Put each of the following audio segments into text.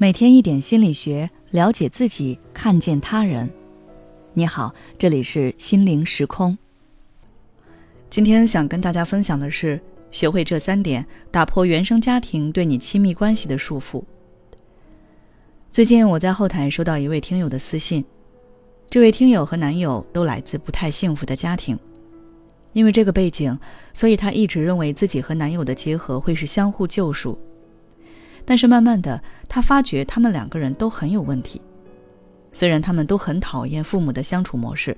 每天一点心理学，了解自己，看见他人。你好，这里是心灵时空。今天想跟大家分享的是，学会这三点，打破原生家庭对你亲密关系的束缚。最近我在后台收到一位听友的私信，这位听友和男友都来自不太幸福的家庭，因为这个背景，所以她一直认为自己和男友的结合会是相互救赎。但是慢慢的，他发觉他们两个人都很有问题。虽然他们都很讨厌父母的相处模式，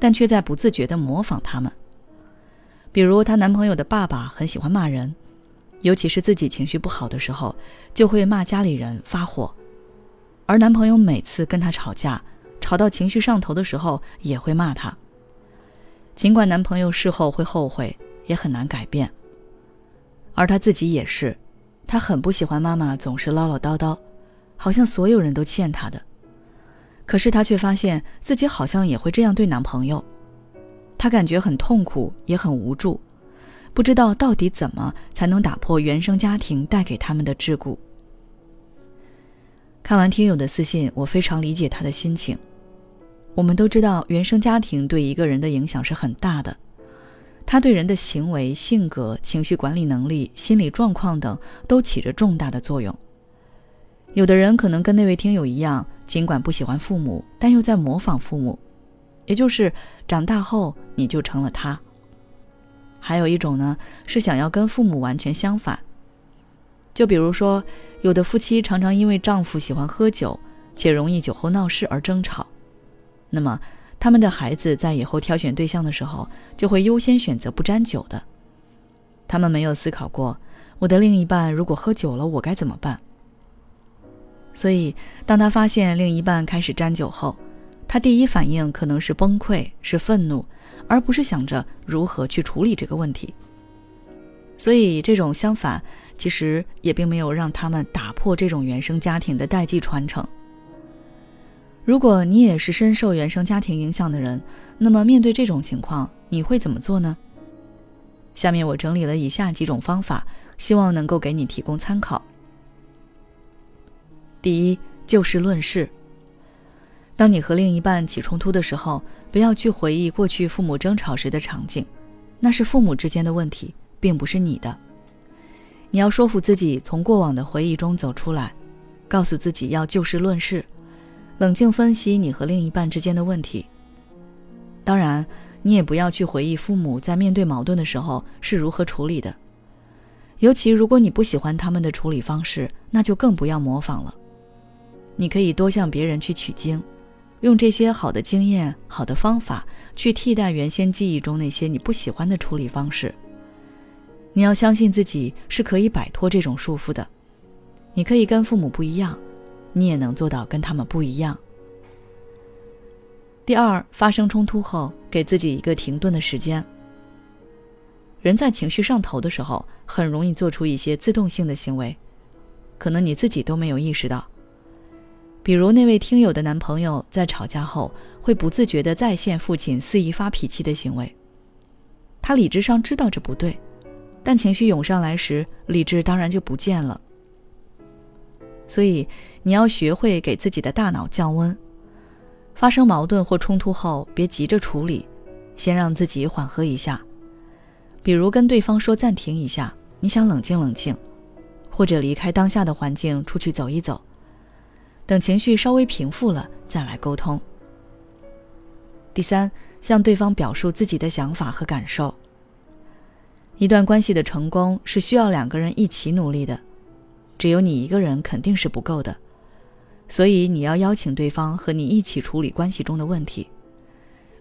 但却在不自觉地模仿他们。比如，她男朋友的爸爸很喜欢骂人，尤其是自己情绪不好的时候，就会骂家里人发火。而男朋友每次跟她吵架，吵到情绪上头的时候，也会骂她。尽管男朋友事后会后悔，也很难改变。而她自己也是。她很不喜欢妈妈总是唠唠叨叨，好像所有人都欠她的。可是她却发现自己好像也会这样对男朋友，她感觉很痛苦，也很无助，不知道到底怎么才能打破原生家庭带给他们的桎梏。看完听友的私信，我非常理解他的心情。我们都知道，原生家庭对一个人的影响是很大的。他对人的行为、性格、情绪管理能力、心理状况等都起着重大的作用。有的人可能跟那位听友一样，尽管不喜欢父母，但又在模仿父母，也就是长大后你就成了他。还有一种呢，是想要跟父母完全相反。就比如说，有的夫妻常常因为丈夫喜欢喝酒，且容易酒后闹事而争吵，那么。他们的孩子在以后挑选对象的时候，就会优先选择不沾酒的。他们没有思考过，我的另一半如果喝酒了，我该怎么办。所以，当他发现另一半开始沾酒后，他第一反应可能是崩溃、是愤怒，而不是想着如何去处理这个问题。所以，这种相反其实也并没有让他们打破这种原生家庭的代际传承。如果你也是深受原生家庭影响的人，那么面对这种情况，你会怎么做呢？下面我整理了以下几种方法，希望能够给你提供参考。第一，就事论事。当你和另一半起冲突的时候，不要去回忆过去父母争吵时的场景，那是父母之间的问题，并不是你的。你要说服自己从过往的回忆中走出来，告诉自己要就事论事。冷静分析你和另一半之间的问题。当然，你也不要去回忆父母在面对矛盾的时候是如何处理的。尤其如果你不喜欢他们的处理方式，那就更不要模仿了。你可以多向别人去取经，用这些好的经验、好的方法去替代原先记忆中那些你不喜欢的处理方式。你要相信自己是可以摆脱这种束缚的。你可以跟父母不一样。你也能做到跟他们不一样。第二，发生冲突后，给自己一个停顿的时间。人在情绪上头的时候，很容易做出一些自动性的行为，可能你自己都没有意识到。比如那位听友的男朋友在吵架后，会不自觉的再现父亲肆意发脾气的行为。他理智上知道这不对，但情绪涌上来时，理智当然就不见了。所以，你要学会给自己的大脑降温。发生矛盾或冲突后，别急着处理，先让自己缓和一下。比如跟对方说暂停一下，你想冷静冷静，或者离开当下的环境，出去走一走，等情绪稍微平复了再来沟通。第三，向对方表述自己的想法和感受。一段关系的成功是需要两个人一起努力的。只有你一个人肯定是不够的，所以你要邀请对方和你一起处理关系中的问题。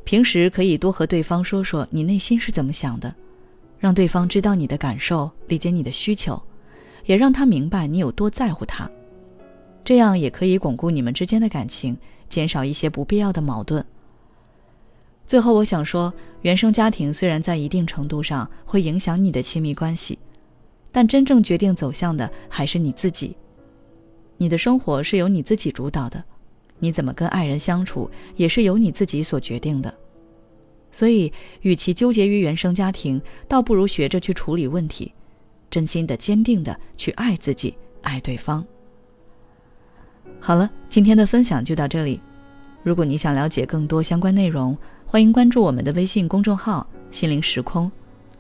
平时可以多和对方说说你内心是怎么想的，让对方知道你的感受，理解你的需求，也让他明白你有多在乎他。这样也可以巩固你们之间的感情，减少一些不必要的矛盾。最后，我想说，原生家庭虽然在一定程度上会影响你的亲密关系。但真正决定走向的还是你自己。你的生活是由你自己主导的，你怎么跟爱人相处也是由你自己所决定的。所以，与其纠结于原生家庭，倒不如学着去处理问题，真心的、坚定的去爱自己、爱对方。好了，今天的分享就到这里。如果你想了解更多相关内容，欢迎关注我们的微信公众号“心灵时空”，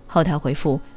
后台回复“